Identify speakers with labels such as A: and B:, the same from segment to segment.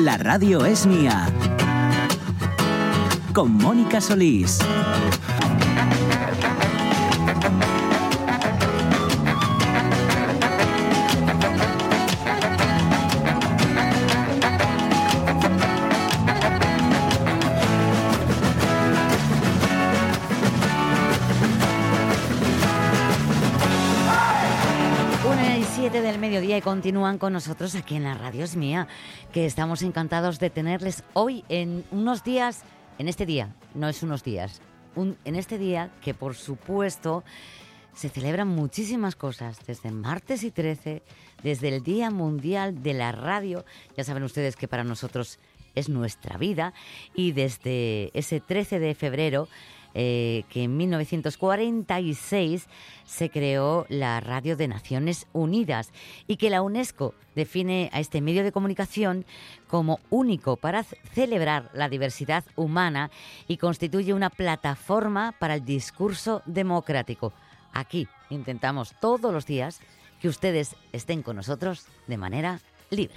A: La radio es mía. Con Mónica Solís.
B: Continúan con nosotros aquí en la Radio. Es mía, que estamos encantados de tenerles hoy en unos días, en este día, no es unos días, un- en este día que por supuesto se celebran muchísimas cosas, desde martes y 13, desde el Día Mundial de la Radio, ya saben ustedes que para nosotros es nuestra vida, y desde ese 13 de febrero, eh, que en 1946 se creó la Radio de Naciones Unidas y que la UNESCO define a este medio de comunicación como único para celebrar la diversidad humana y constituye una plataforma para el discurso democrático. Aquí intentamos todos los días que ustedes estén con nosotros de manera libre.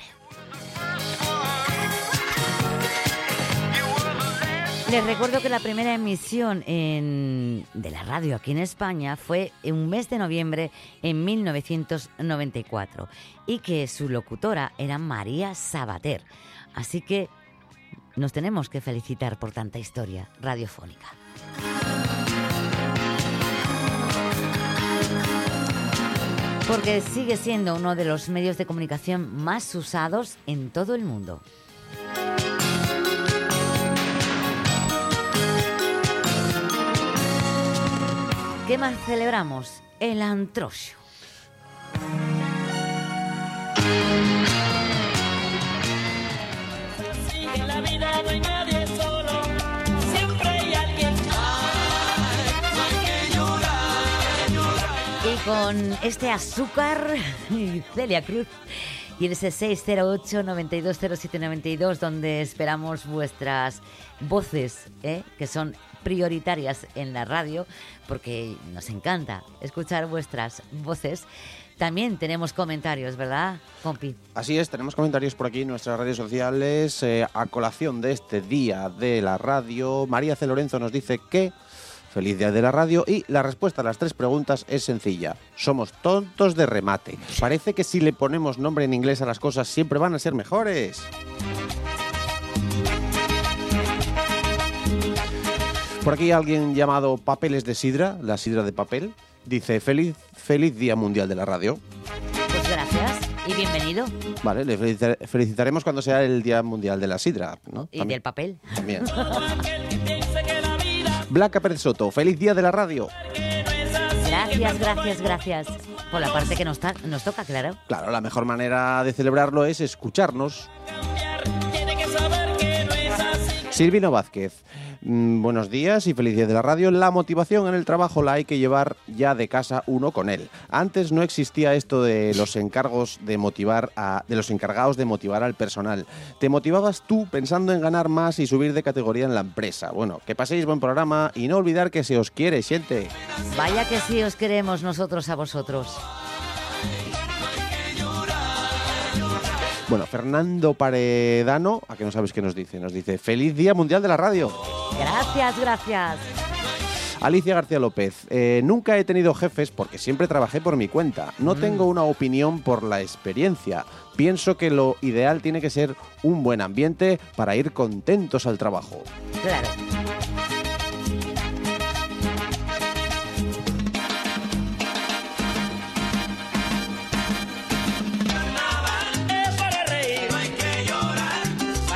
B: Les recuerdo que la primera emisión de la radio aquí en España fue en un mes de noviembre en 1994 y que su locutora era María Sabater. Así que nos tenemos que felicitar por tanta historia radiofónica. Porque sigue siendo uno de los medios de comunicación más usados en todo el mundo. ¿Qué más celebramos? El antrocho.
C: En la vida no hay nadie solo, siempre hay alguien. hay que llorar,
B: Y con este azúcar, Celia Cruz, y el 608-920792, donde esperamos vuestras voces, ¿eh? que son prioritarias en la radio, porque nos encanta escuchar vuestras voces. También tenemos comentarios, ¿verdad, compi?
D: Así es, tenemos comentarios por aquí en nuestras redes sociales. eh, a colación de este día de la radio, María C. Lorenzo nos dice que feliz día de la radio y la respuesta a las tres preguntas es sencilla. Somos tontos de remate. Parece que si le ponemos nombre en inglés a las cosas siempre van a ser mejores. Por aquí alguien llamado Papeles de Sidra, la sidra de papel, dice feliz, feliz Día Mundial de la Radio.
B: Pues gracias y bienvenido.
D: Vale, le felicita- felicitaremos cuando sea el Día Mundial de la Sidra, ¿no?
B: Y
D: También.
B: del papel.
D: También. Blanca Pérez Soto, feliz Día de la Radio.
B: Gracias, gracias, gracias. Por la parte que nos, ta- nos toca, claro.
D: Claro, la mejor manera de celebrarlo es escucharnos. Silvino Vázquez, mm, buenos días y día de la radio. La motivación en el trabajo la hay que llevar ya de casa uno con él. Antes no existía esto de los encargos de motivar a, de los encargados de motivar al personal. Te motivabas tú pensando en ganar más y subir de categoría en la empresa. Bueno, que paséis buen programa y no olvidar que se os quiere, gente.
B: Vaya que sí os queremos nosotros a vosotros.
D: Bueno, Fernando Paredano, a que no sabes qué nos dice, nos dice feliz Día Mundial de la Radio.
B: Gracias, gracias.
D: Alicia García López, eh, nunca he tenido jefes porque siempre trabajé por mi cuenta. No tengo una opinión por la experiencia. Pienso que lo ideal tiene que ser un buen ambiente para ir contentos al trabajo.
B: Claro.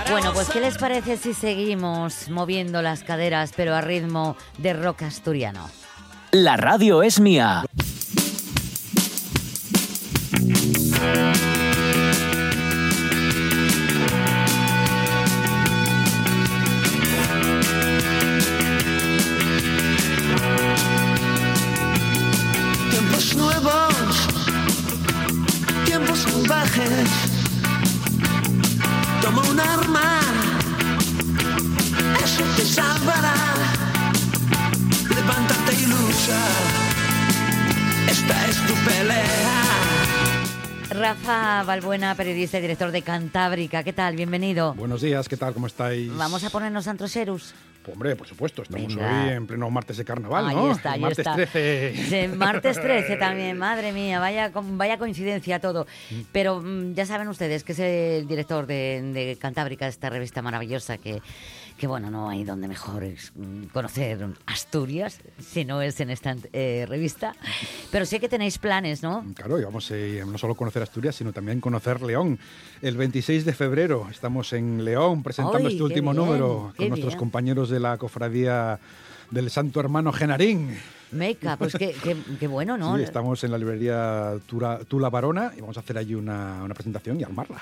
B: Bueno, pues ¿qué les parece si seguimos moviendo las caderas pero a ritmo de rock asturiano?
A: La radio es mía.
E: Un arma, eso te salvará. Levántate y lucha, esta es tu pelea.
B: Rafa Balbuena, periodista y director de Cantábrica. ¿Qué tal? Bienvenido.
F: Buenos días, ¿qué tal? ¿Cómo estáis?
B: Vamos a ponernos antroserus.
F: Hombre, por supuesto, estamos
B: Venga.
F: hoy en pleno martes de carnaval,
B: ahí
F: ¿no?
B: está, ahí
F: martes
B: está.
F: 13.
B: De martes 13 también, madre mía, vaya, vaya coincidencia todo.
F: Mm.
B: Pero mm, ya saben ustedes que es el director de, de Cantábrica, esta revista maravillosa que, que, bueno, no hay donde mejor mm, conocer Asturias, si no es en esta eh, revista. Pero sé que tenéis planes, ¿no?
F: Claro, y vamos eh, no solo conocer Asturias, sino también conocer León. El 26 de febrero estamos en León presentando
B: ¡Ay,
F: este último
B: bien,
F: número con nuestros
B: bien!
F: compañeros de la cofradía del Santo Hermano Genarín.
B: Meca, pues qué, qué- qué bueno, ¿no?
F: Sí, estamos en la librería Tula Barona y vamos a hacer allí una, una presentación y armarla.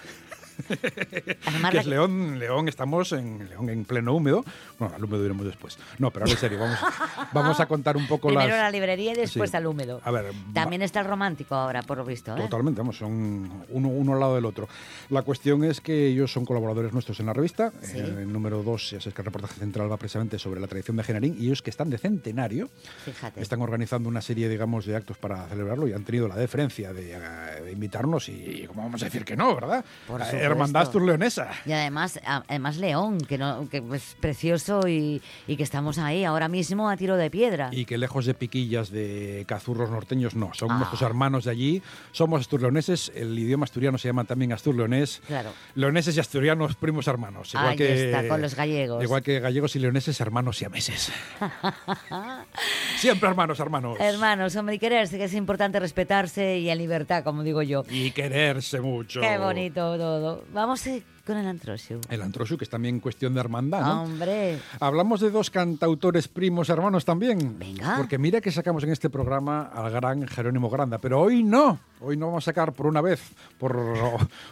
F: Que es León, León, estamos en León en pleno húmedo. Bueno, al húmedo iremos después. No, pero ahora en serio, vamos, vamos a contar un poco
B: Primero
F: las...
B: la librería y después
F: Sí.
B: al húmedo.
F: A ver,
B: También está el romántico ahora, por lo visto. ¿eh?
F: Totalmente, vamos, son uno, uno al lado del otro. La cuestión es que ellos son colaboradores nuestros en la revista.
B: Sí.
F: Eh, el número dos, ya sabes que el reportaje central va precisamente sobre la tradición de Genarín y ellos que están de centenario,
B: Fíjate.
F: están organizando una serie, digamos, de actos para celebrarlo y han tenido la deferencia de, eh, de invitarnos y, ¿cómo vamos a decir que no, verdad?
B: Por
F: Eh. Hermandad Astur-Leonesa.
B: Y además, además León, que, no, que es precioso y, y que estamos ahí ahora mismo a tiro de piedra.
F: Y que lejos de piquillas de cazurros norteños, no, son
B: Ah.
F: nuestros hermanos de allí, somos asturleoneses, el idioma asturiano se llama también asturleonés.
B: Claro.
F: Leoneses y asturianos, primos hermanos. Igual
B: Ahí
F: que,
B: está, con los gallegos.
F: Igual que gallegos y leoneses, hermanos y ameses. Siempre hermanos, hermanos.
B: Hermanos, hombre, y quererse, que es importante respetarse y en libertad, como digo yo.
F: Y quererse mucho.
B: Qué bonito todo. Vamos con el antrosio.
F: El antrosu, que es también cuestión de hermandad, ¿no?
B: Hombre,
F: Hablamos de dos cantautores primos hermanos también.
B: Venga.
F: Porque mira que sacamos en este programa al gran Jerónimo Granda, pero hoy no. Hoy no vamos a sacar por una vez, por,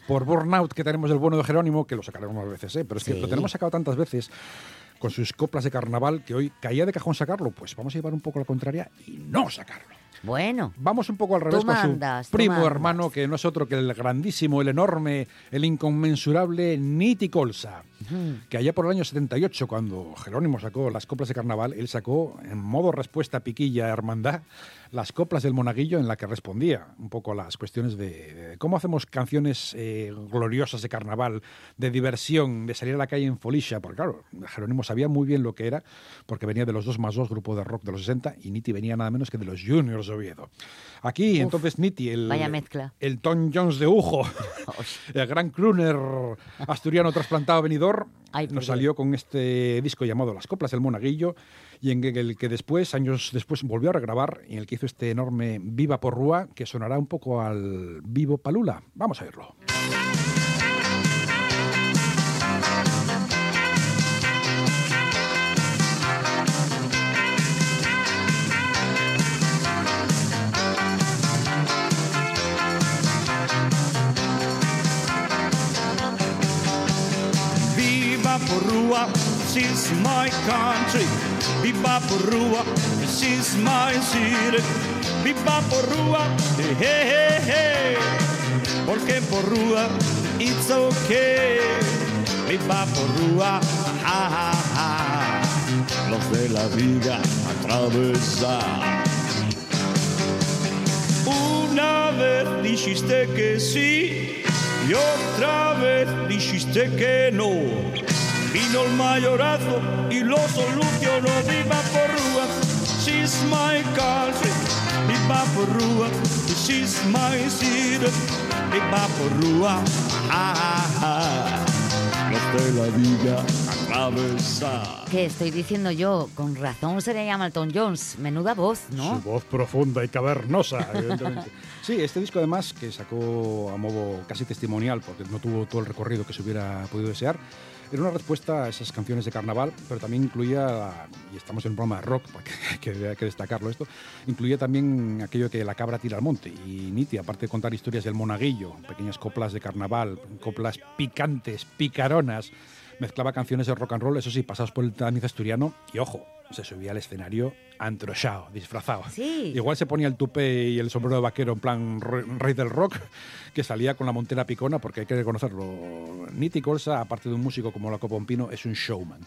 F: por Burnout, que tenemos el bueno de Jerónimo, que lo sacaremos más veces, ¿eh? pero es que
B: Sí.
F: lo tenemos sacado tantas veces con sus coplas de carnaval que hoy caía de cajón sacarlo. Pues vamos a llevar un poco la contraria y no sacarlo.
B: Bueno.
F: Vamos un poco al revés con
B: mandas,
F: su primo hermano, que no es otro que el grandísimo, el enorme, el inconmensurable Niti Colsa. Que allá por el año 78, cuando Jerónimo sacó las coplas de carnaval, él sacó en modo respuesta piquilla hermandad las coplas del monaguillo en la que respondía un poco a las cuestiones de, de cómo hacemos canciones eh, gloriosas de carnaval, de diversión, de salir a la calle en folisha, porque claro, Jerónimo sabía muy bien lo que era, porque venía de los 2 más 2 grupo de rock de los 60 y Niti venía nada menos que de los Juniors de Oviedo. Aquí, entonces, Niti, el,
B: vaya mezcla.
F: el Tom Jones de Ujo, el gran crooner asturiano trasplantado a
B: Ay,
F: nos salió con este disco llamado Las Coplas del Monaguillo y en el que después, años después, volvió a regrabar y en el que hizo este enorme Viva por Rúa que sonará un poco al Vivo Palula. Vamos a verlo.
G: Porrua, this is my country. Viva Porrua, this is my city. Viva Porrua, hey, hey, hey. Porque Porrua, it's okay. Viva Porrua, ja, ja, ja. Los de la viga atravesar. Una vez dijiste que sí y otra vez dijiste que no. Vino el mayorazo y lo solucionó. Viva Porrúa, she's my country. Viva Porrúa, she's my city. Viva Porrúa, ah, ah, ah. Los de la viga atravesar.
B: ¿Qué estoy diciendo yo? Con razón se le llama el Tom Jones. Menuda voz, ¿no?
F: Su voz profunda y cavernosa, evidentemente. sí, este disco además, que sacó a modo casi testimonial, porque no tuvo todo el recorrido que se hubiera podido desear, era una respuesta a esas canciones de carnaval, pero también incluía, y estamos en un programa de rock, porque hay que, hay que destacarlo esto, incluía también aquello que la cabra tira al monte. Y Niti, aparte de contar historias del monaguillo, pequeñas coplas de carnaval, coplas picantes, picaronas, mezclaba canciones de rock and roll, eso sí, pasados por el tamiz asturiano, y ojo, se subía al escenario antrochao, disfrazado.
B: Sí.
F: Igual se ponía el tupé y el sombrero de vaquero en plan re- rey del rock, que salía con la montera picona, porque hay que reconocerlo. Nitti Colsa, aparte de un músico como la Pompino, es un showman.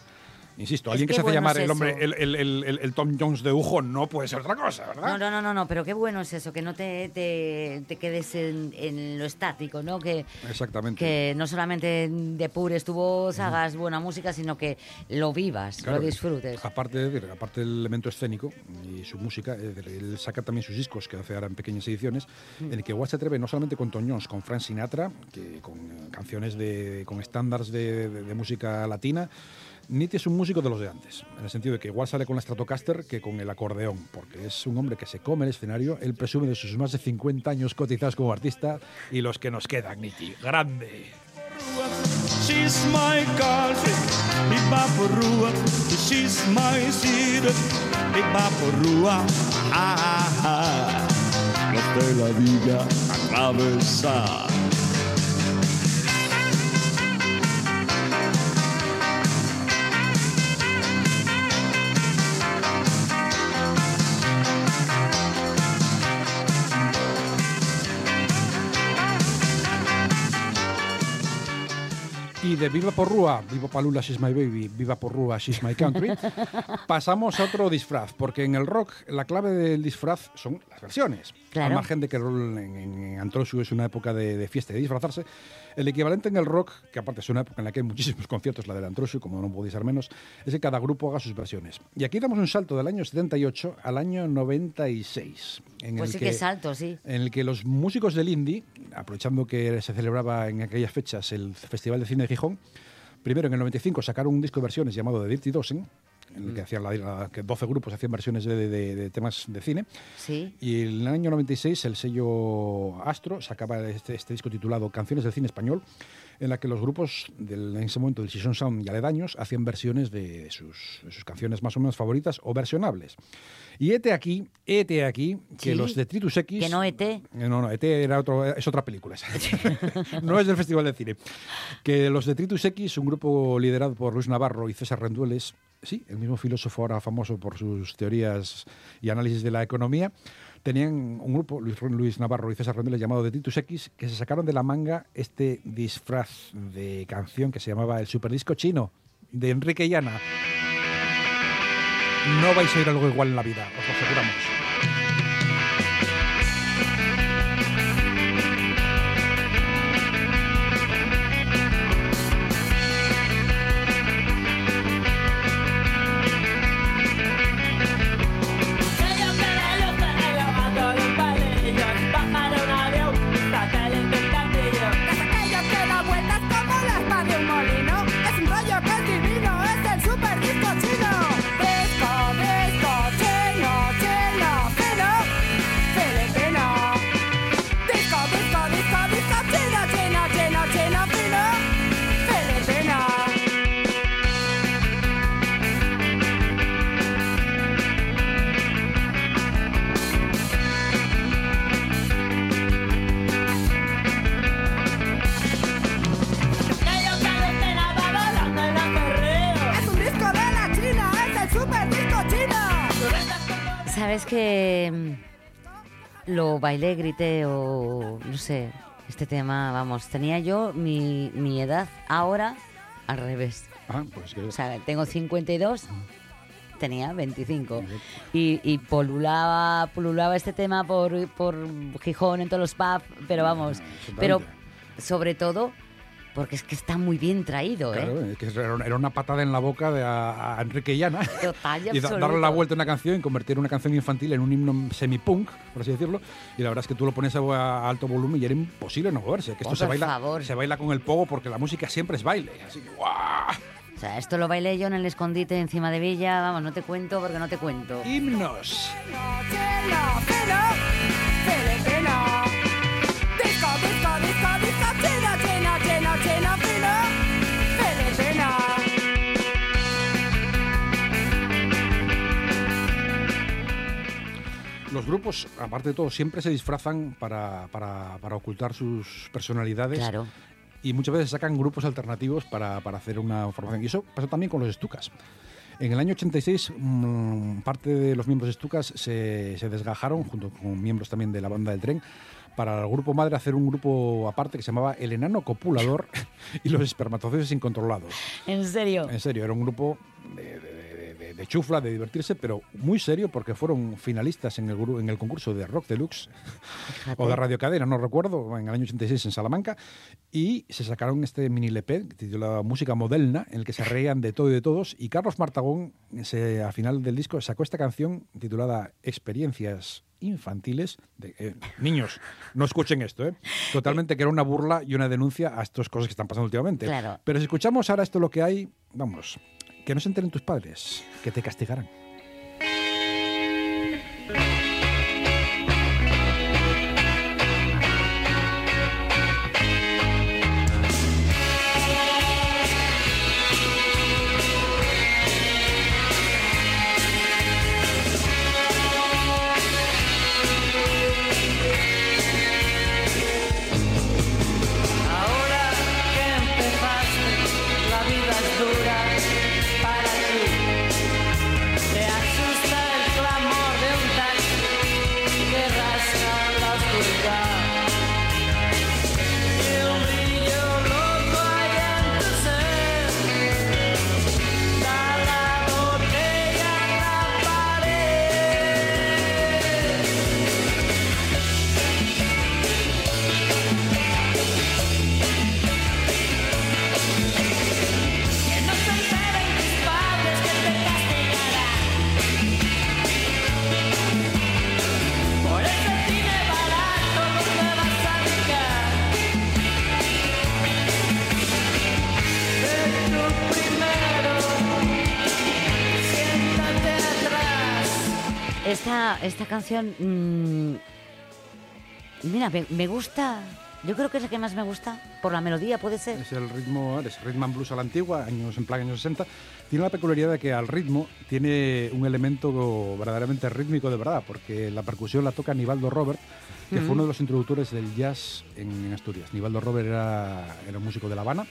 F: Insisto, alguien que, se hace llamar el hombre, el, el- el- el- el Tom Jones de Ujo, no puede ser otra cosa, ¿verdad?
B: No, no, no, no, no, pero qué bueno es eso, que no te, te, te quedes en, en lo estático, ¿no? Que,
F: Exactamente.
B: que no solamente depures tu voz, hagas buena música, sino que lo vivas, lo disfrutes.
F: Aparte, aparte del elemento escénico y su música, decir, él saca también sus discos que hace ahora en pequeñas ediciones, en el que igual se atreve no solamente con Toñons, con Frank Sinatra, que con eh, canciones de, con estándares de música latina. Nitti es un músico de los de antes, en el sentido de que igual sale con la Stratocaster que con el acordeón, porque es un hombre que se come el escenario, él presume de sus más de 50 años cotizados como artista y los que nos quedan, Nitti, grande.
G: She's my girlfriend, mi vaporua. She's my seed, mi vaporua. Ah, ah, ah. No te la diga atravesar.
F: Y de Viva Porrúa, Viva Palula, She's My Baby, Viva Porrúa, She's My Country, pasamos a otro disfraz, porque en el rock la clave del disfraz son las versiones.
B: Claro.
F: Al margen de que el rol en, en, Antrosu es una época de, de fiesta y de disfrazarse, el equivalente en el rock, que aparte es una época en la que hay muchísimos conciertos, la del Antrosu, como no podéis ser menos, es que cada grupo haga sus versiones. Y aquí damos un salto del año 78 al año 96. En
B: Pues
F: el
B: sí que salto, sí.
F: en el que los músicos del indie, aprovechando que se celebraba en aquellas fechas el Festival de Cine de Gijón, primero en el 95 sacaron un disco de versiones llamado The Dirty Dozen, en
B: Mm.
F: el que hacían la, la- que 12 grupos hacían versiones de, de- de temas de cine.
B: Sí.
F: Y en el año 96 el sello Astro sacaba este, este disco titulado Canciones del cine español, en la que los grupos del, en ese momento del Season Sound y aledaños hacían versiones de sus, de sus canciones más o menos favoritas o versionables. Y este aquí, este aquí, que
B: Sí.
F: los Detritus X...
B: Que no ET.
F: Eh, No, no, ET era otro, es otra película. esa. no es del Festival de Cine. Que los Detritus X, un grupo liderado por Luis Navarro y César Rendueles, sí, el mismo filósofo ahora famoso por sus teorías y análisis de la economía, tenían un grupo, Luis, Luis Navarro y César Rendueles, llamado Detritus X, que se sacaron de la manga este disfraz de canción que se llamaba El Superdisco Chino, de Enrique Llana. No vais a ir algo igual en la vida, os lo aseguramos.
B: Lo bailé, grité o no sé, este tema, vamos, tenía yo mi, mi edad ahora al revés.
F: Ah, pues que-
B: O sea, tengo 52, tenía 25. Y, y polulaba, polulaba este tema por, por Gijón en todos los pubs, pero vamos, pero sobre todo porque es que está muy bien traído, ¿eh?
F: Claro, es que era una patada en la boca de a, a Enrique Llana.
B: Total y
F: y da- darle la vuelta a una canción y convertir una canción infantil en un himno semi-punk, por así decirlo. Y la verdad es que tú lo pones a, a alto volumen y era imposible no moverse. Que esto
B: Oh,
F: se, baila,
B: favor.
F: se baila con el pogo porque la música siempre es baile. Así que ¡guau!
B: O sea, esto lo bailé yo en el escondite encima de Villa, vamos, no te cuento porque no te cuento.
F: Himnos. Los grupos, aparte de todo, siempre se disfrazan para, para- para ocultar sus personalidades.
B: Claro.
F: y muchas veces sacan grupos alternativos para, para hacer una formación. Y eso pasa también con los Stukas. En el año 86, mm, parte de los miembros de Stukas se, se desgajaron, junto con miembros también de la banda del tren, para el grupo madre hacer un grupo aparte que se llamaba El Enano Copulador y los Espermatozoides Incontrolados.
B: ¿En serio?
F: En serio, era un grupo de, de- de- chufla, de divertirse, pero muy serio porque fueron finalistas en el, en el concurso de Rock Deluxe
B: Fíjate.
F: o de Radio Cadena, no recuerdo, en el año 86 en Salamanca, y se sacaron este mini LP titulado Música Moderna, en el que se reían de todo y de todos, y Carlos Martagón, se, al final del disco, sacó esta canción titulada Experiencias infantiles de eh, niños no escuchen esto ¿eh? totalmente que era una burla y una denuncia a estas cosas que están pasando últimamente
B: Claro.
F: pero si escuchamos ahora esto lo que hay vamos que no se enteren tus padres que te castigarán
B: Esta, esta canción, mm, mira, me, me gusta, yo creo que es la que más me gusta, por la melodía puede ser.
F: Es el ritmo, es rhythm and blues a la antigua, años en plan años 60. Tiene la peculiaridad de que al ritmo tiene un elemento verdaderamente rítmico de verdad, porque la percusión la toca Nivaldo Robert, que fue uno de los introductores del jazz en, en Asturias. Nivaldo Robert era, era un músico de La Habana.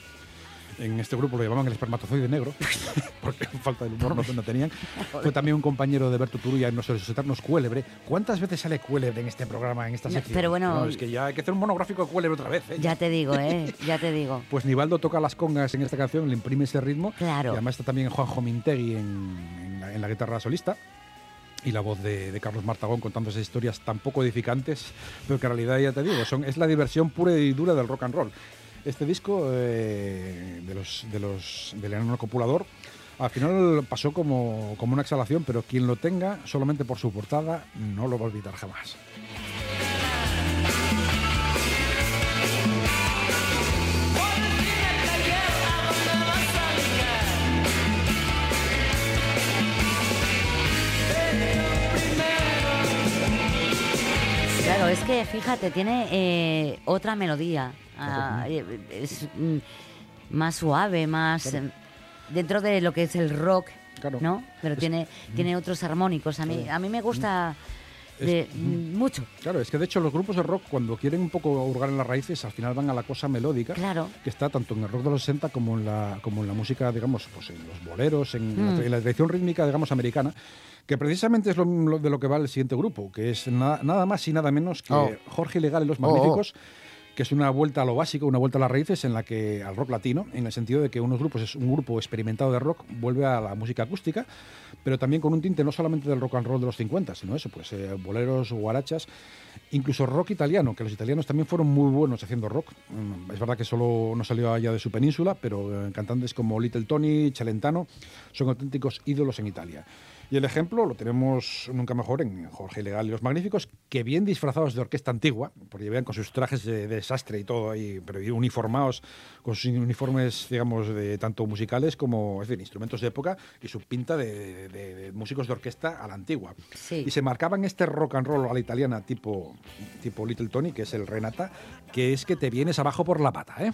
F: En este grupo lo llamaban el espermatozoide negro, porque falta de humor no, no tenían. Fue también un compañero de Berto Turulla en Nuestros Eternos Cuélebre. ¿Cuántas veces sale Cuélebre en este programa, en esta
B: No,
F: sección?
B: pero bueno-
F: No, es que ya hay que hacer un monográfico de Cuélebre otra vez. ¿eh?
B: Ya te digo, ¿eh? Ya te digo.
F: Pues Nivaldo toca las congas en esta canción, le imprime ese ritmo.
B: Claro.
F: Y además está también Juanjo Mintegui en, en la, en la guitarra solista. Y la voz de, de Carlos Martagón contando esas historias tan poco edificantes, pero que en realidad, ya te digo, son, es la diversión pura y dura del rock and roll. Este disco eh, de los, de los, copulador al final pasó como, como una exhalación, pero quien lo tenga solamente por su portada no lo va a olvidar jamás.
B: Claro, es que fíjate, tiene eh, otra melodía. Ah, eh, es mm, más suave, más
F: Claro.
B: eh, dentro de lo que es el rock,
F: Claro.
B: ¿no? Pero
F: Es-
B: tiene, tiene otros armónicos. A mí,
F: Claro.
B: a mí me gusta de- mm, mucho.
F: Claro, es que de hecho los grupos de rock cuando quieren un poco hurgar en las raíces al final van a la cosa melódica
B: Claro.
F: que está tanto en el rock de los 60 como en la, como en la música, digamos, pues en los boleros, en,
B: Mm.
F: la, en la tradición rítmica, digamos, americana, que precisamente es lo, lo- de lo que va el siguiente grupo, que es nada, nada más y nada menos que
B: Oh.
F: Jorge Ilegal y los
B: Oh, oh.
F: Que es una vuelta a lo básico, una vuelta a las raíces en la que al rock latino, en el sentido de que unos grupos es un grupo experimentado de rock vuelve a la música acústica, pero también con un tinte no solamente del rock and roll de los 50, sino eso, pues eh, boleros, guarachas, incluso rock italiano, que los italianos también fueron muy buenos haciendo rock. Mm, Es verdad que solo no salió allá de su península, pero eh, cantantes como Little Tony, Celentano son auténticos ídolos en Italia. Y el ejemplo lo tenemos nunca mejor en Jorge Ilegal y los Magníficos, que bien disfrazados de orquesta antigua, porque vean con sus trajes de, de desastre y todo ahí, pero uniformados, con sus uniformes, digamos, de tanto musicales como, es decir, instrumentos de época y su pinta de, de- de músicos de orquesta a la antigua.
B: Sí.
F: Y se marcaban este rock and roll a la italiana tipo, tipo Little Tony, que es el Renata, que es que te vienes abajo por la pata, ¿eh?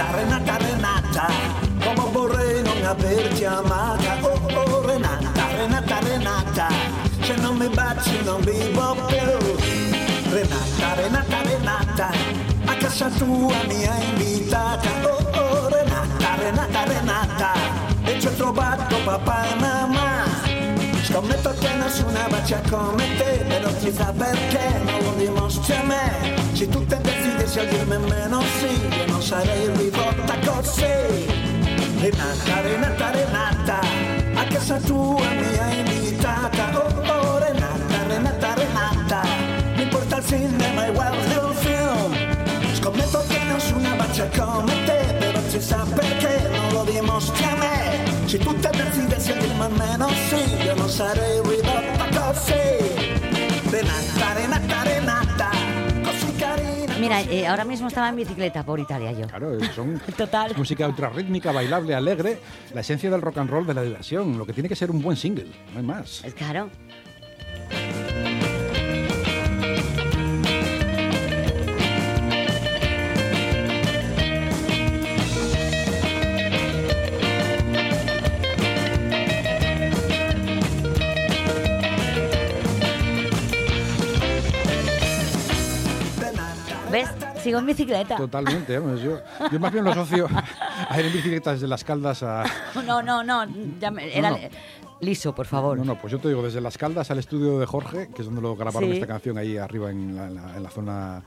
H: Renata, Renata, Renata, come vorrei non averti amata. Oh, oh, Renata, Renata, Renata, se non mi baci non vivo più. Renata, Renata, Renata, anche casa tua mi hai invitata. Oh, oh, Renata, Renata, Renata, e ci ho trovato papà e mamma. Scommetto che nessuna bacia come te, però chissà perché non lo dimostri a me. Se tu te desideri a dirmi meno sì, io non sarei rivolta così. Renata, Renata, Renata, a casa tua mi hai invitata. Oh, oh, Renata, Renata, Renata, mi porta al cinema e guardo un film. Scommetto che nessuna bacia come te, però sa perché non lo dimostri a me. Se tu te desideri
B: Mira, eh, ahora mismo estaba en bicicleta por Italia yo.
F: Claro, son
B: Total.
F: música ultrarrítmica, bailable, alegre, la esencia del rock and roll, de la diversión, lo que tiene que ser un buen single, no hay más.
B: Es claro. ¿Ves? Sigo en bicicleta.
F: Totalmente, vamos, yo, yo más bien lo asocio a ir en bicicleta desde las caldas a...
B: No, no, no. ya me- era
F: no.
B: liso, por favor.
F: No, no, pues yo te digo, desde las caldas al estudio de Jorge, que es donde lo grabaron
B: Sí.
F: esta canción, ahí arriba en la, en la- en la zona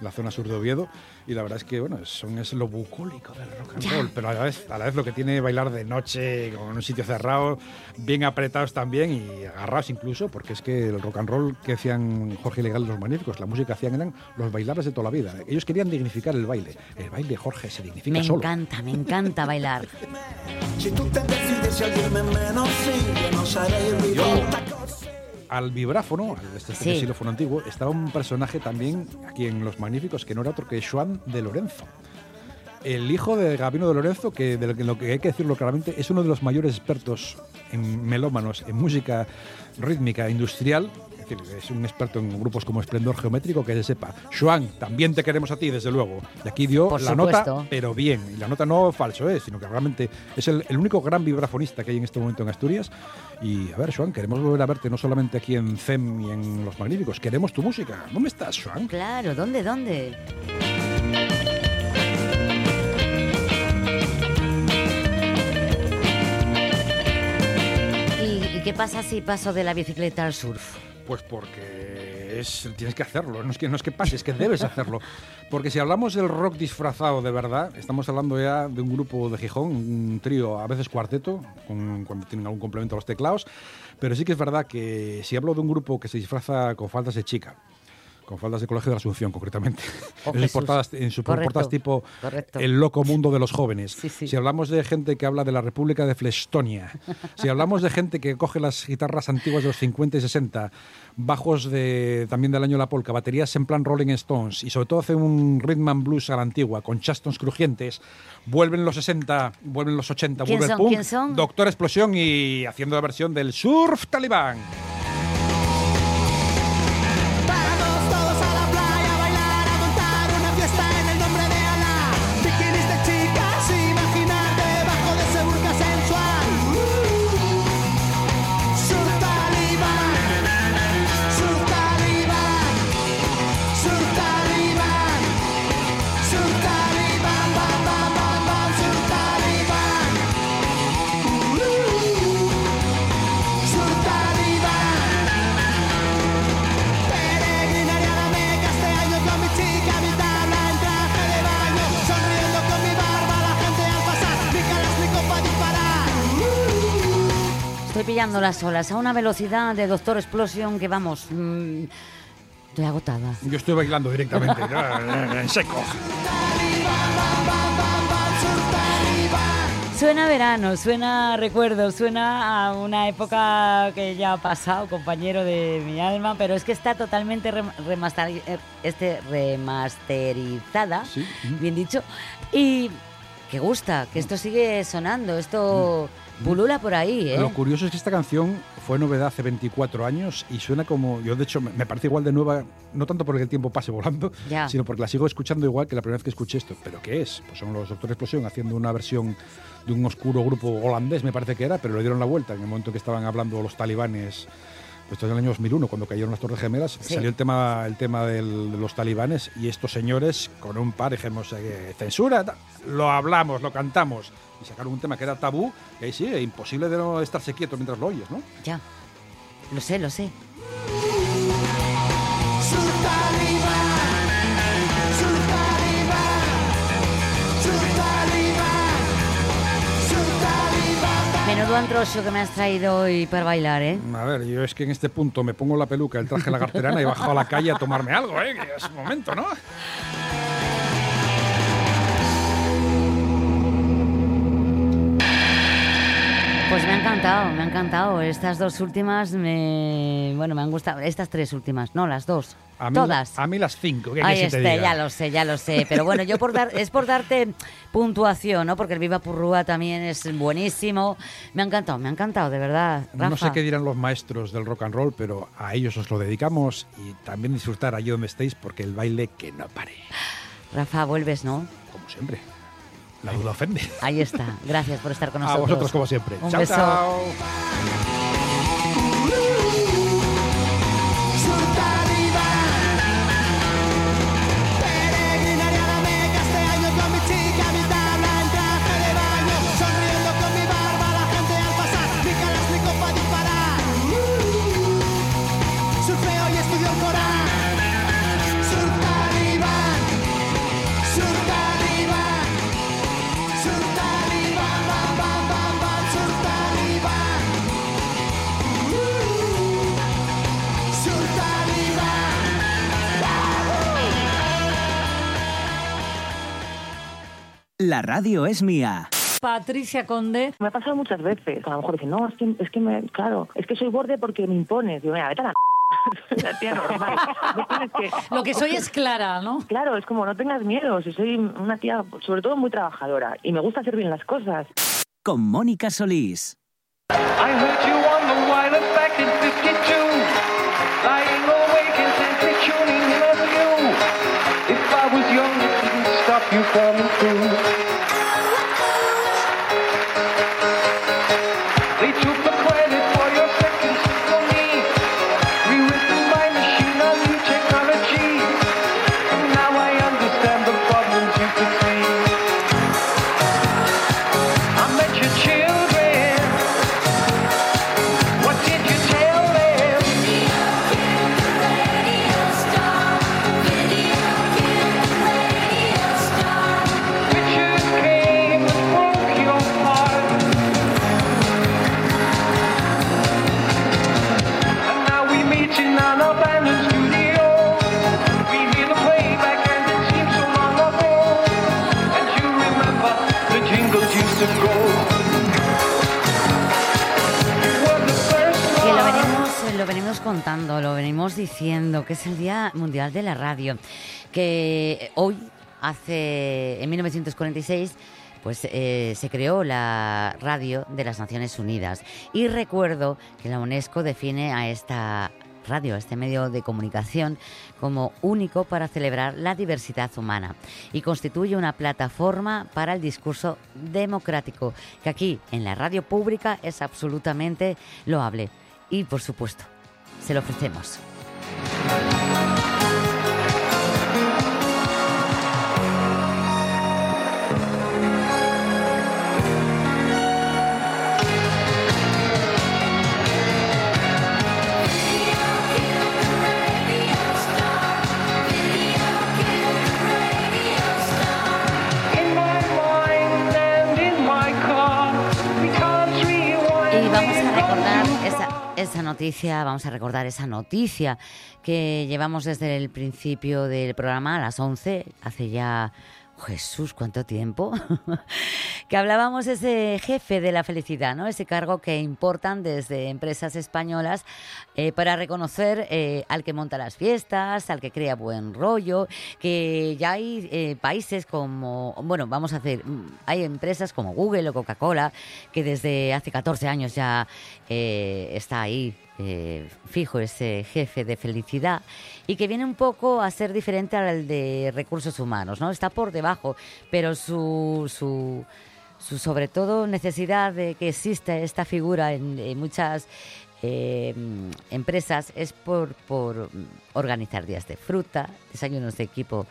F: la zona sur de Oviedo y la verdad es que bueno son, es lo bucólico del rock and
B: Ya.
F: roll pero a la vez a la vez lo que tiene bailar de noche con un sitio cerrado bien apretados también y agarrados incluso porque es que el rock and roll que hacían Jorge Legal y los Magníficos la música que hacían eran los bailables de toda la vida. Ellos querían dignificar el baile. El baile Jorge se dignifica
B: Me
F: solo.
B: encanta, me encanta bailar.
H: Se tu te desideri a dirmi meno sì, io
F: al vibráfono, al este
B: Sí.
F: xilófono antiguo, estaba un personaje también aquí en Los Magníficos que no era otro que Joan de Lorenzo. El hijo de Gabino de Lorenzo, que de lo que hay que decirlo claramente, es uno de los mayores expertos en melómanos, en música rítmica industrial. Es es un experto en grupos como Esplendor Geométrico, que se sepa. Joan, también te queremos a ti, desde luego. Y aquí dio
B: Por
F: la
B: supuesto.
F: nota, pero bien. Y la nota no falso, ¿eh? sino que realmente es el, el único gran vibrafonista que hay en este momento en Asturias. Y a ver, Joan, queremos volver a verte no solamente aquí en CEM y en Los Magníficos, queremos tu música. ¿Dónde estás, Joan?
B: Claro, ¿dónde, dónde? ¿Y, y qué pasa si paso de la bicicleta al surf?
F: Pues porque es, tienes que hacerlo, no es que, no es que pase, es que debes hacerlo. Porque si hablamos del rock disfrazado de verdad, estamos hablando ya de un grupo de Gijón, un trío, a veces cuarteto, cuando tienen algún complemento a los teclados, pero sí que es verdad que si hablo de un grupo que se disfraza con faldas de chica, con faldas de Colegio de la Asunción concretamente,
B: Oh,
F: en sus portadas, en sus
B: Correcto,
F: portadas tipo
B: correcto.
F: El loco mundo de los jóvenes,
B: Sí, sí.
F: si hablamos de gente que habla de la República de Flestonia, si hablamos de gente que coge las guitarras antiguas de los 50 y 60, bajos de, también del año La Polka, baterías en plan Rolling Stones y sobre todo hace un rhythm and blues a la antigua, con chastons crujientes, vuelven los 60, vuelven los 80,
B: ¿Quién
F: vuelve el punk. Doctor Explosión y haciendo la versión del Surf Talibán.
B: Las olas a una velocidad de Doctor Explosion que vamos. mm, estoy agotada.
F: Yo estoy bailando directamente, ya, en seco.
B: Suena verano, suena a recuerdos, suena a una época que ya ha pasado, compañero de mi alma, pero es que está totalmente rem- remasteri- eh, este, remasterizada,
F: Sí.
B: bien dicho, y que gusta, que esto sigue sonando, esto pulula por ahí, ¿eh?
F: Lo curioso es que esta canción fue novedad hace 24 años y suena como. Yo, de hecho, me me parece igual de nueva, no tanto porque el tiempo pase volando,
B: Ya.
F: sino porque la sigo escuchando igual que la primera vez que escuché esto. ¿Pero qué es? Pues son los Doctor Explosión haciendo una versión de un oscuro grupo holandés, me parece que era, pero le dieron la vuelta en el momento que estaban hablando los talibanes Esto es en el año 2001, cuando cayeron las Torres Gemelas,
B: Sí.
F: salió el tema, el tema del- de los talibanes y estos señores, con un par, dijimos, eh, censura, lo hablamos, lo cantamos. Y sacaron un tema que era tabú, y ahí sí, imposible de no estarse quieto mientras lo oyes, ¿no?
B: Ya. Lo sé, lo sé. Menudo antrocho que me has traído hoy para bailar, ¿eh?
F: A ver, yo es que en este punto me pongo la peluca, el traje, la carterana y bajo a la calle a tomarme algo, ¿eh? Que es momento, ¿no?
B: Pues me ha encantado, me ha encantado. Estas dos últimas me. Bueno, me han gustado. Estas tres últimas, no, las dos.
F: A mí,
B: Todas.
F: A mí las cinco, ¿qué
B: Ahí
F: quieres que te
B: está,
F: diga?
B: ya lo sé, ya lo sé. Pero bueno, yo por dar, es por darte puntuación, ¿no? Porque el Viva Purrúa también es buenísimo. Me ha encantado, me ha encantado, de verdad. Rafa.
F: No sé qué dirán los maestros del rock and roll, pero a ellos os lo dedicamos y también disfrutar allí donde estéis porque el baile que no pare,
B: Rafa, vuelves, ¿no?
F: como siempre. La duda ofende.
B: Ahí está. Gracias por estar con
F: A
B: nosotros.
F: vosotros como siempre.
B: Un
F: chao,
B: beso.
F: chao.
I: La
A: radio es mía.
J: Patricia Conde.
K: Me ha pasado muchas veces. A lo mejor dicen, no, es que, es que me, claro, es que soy borde porque me impones. Digo, mira, vete a la una tía normal. No tienes que-
J: Lo que soy es Clara, ¿no?
K: Claro, es como no tengas miedo. Si soy una tía, sobre todo muy trabajadora y me gusta hacer bien las cosas.
A: Con Mónica Solís.
E: I
B: contando, lo venimos diciendo, que es el Día Mundial de la Radio, que hoy, hace, en 1946, pues eh, se creó la radio de las Naciones Unidas. Y recuerdo que la UNESCO define a esta radio, a este medio de comunicación, como único para celebrar la diversidad humana y constituye una plataforma para el discurso democrático, que aquí en la radio pública es absolutamente loable. Y por supuesto, se lo ofrecemos. Esa, noticia, vamos a recordar esa noticia que llevamos desde el principio del programa a las 11, hace ya, Jesús, ¿cuánto tiempo? que hablábamos ese jefe de la felicidad, ¿no? Ese cargo que importan desde empresas españolas eh, para reconocer eh, al que monta las fiestas, al que crea buen rollo, que ya hay eh, países como, bueno, vamos a hacer, mm, hay empresas como Google o Coca-Cola que desde hace 14 años ya está ahí eh, fijo ese jefe de felicidad y que viene un poco a ser diferente al de recursos humanos, ¿no? Está por debajo, pero su, su, su sobre todo necesidad de que exista esta figura en, muchas eh, empresas es por, por organizar días de fruta, desayunos de equipo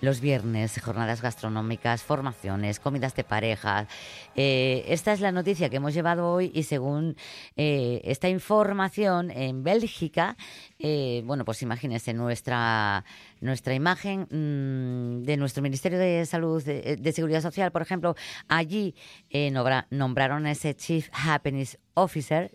B: los viernes, jornadas gastronómicas, formaciones, comidas de pareja. Eh, esta es la noticia que hemos llevado hoy y según eh, esta información en Bélgica, eh, bueno, pues imagínense nuestra, nuestra imagen mm, de nuestro Ministerio de Salud, de, de Seguridad Social, por ejemplo, allí eh, nombra- nombraron a ese Chief Happiness Officer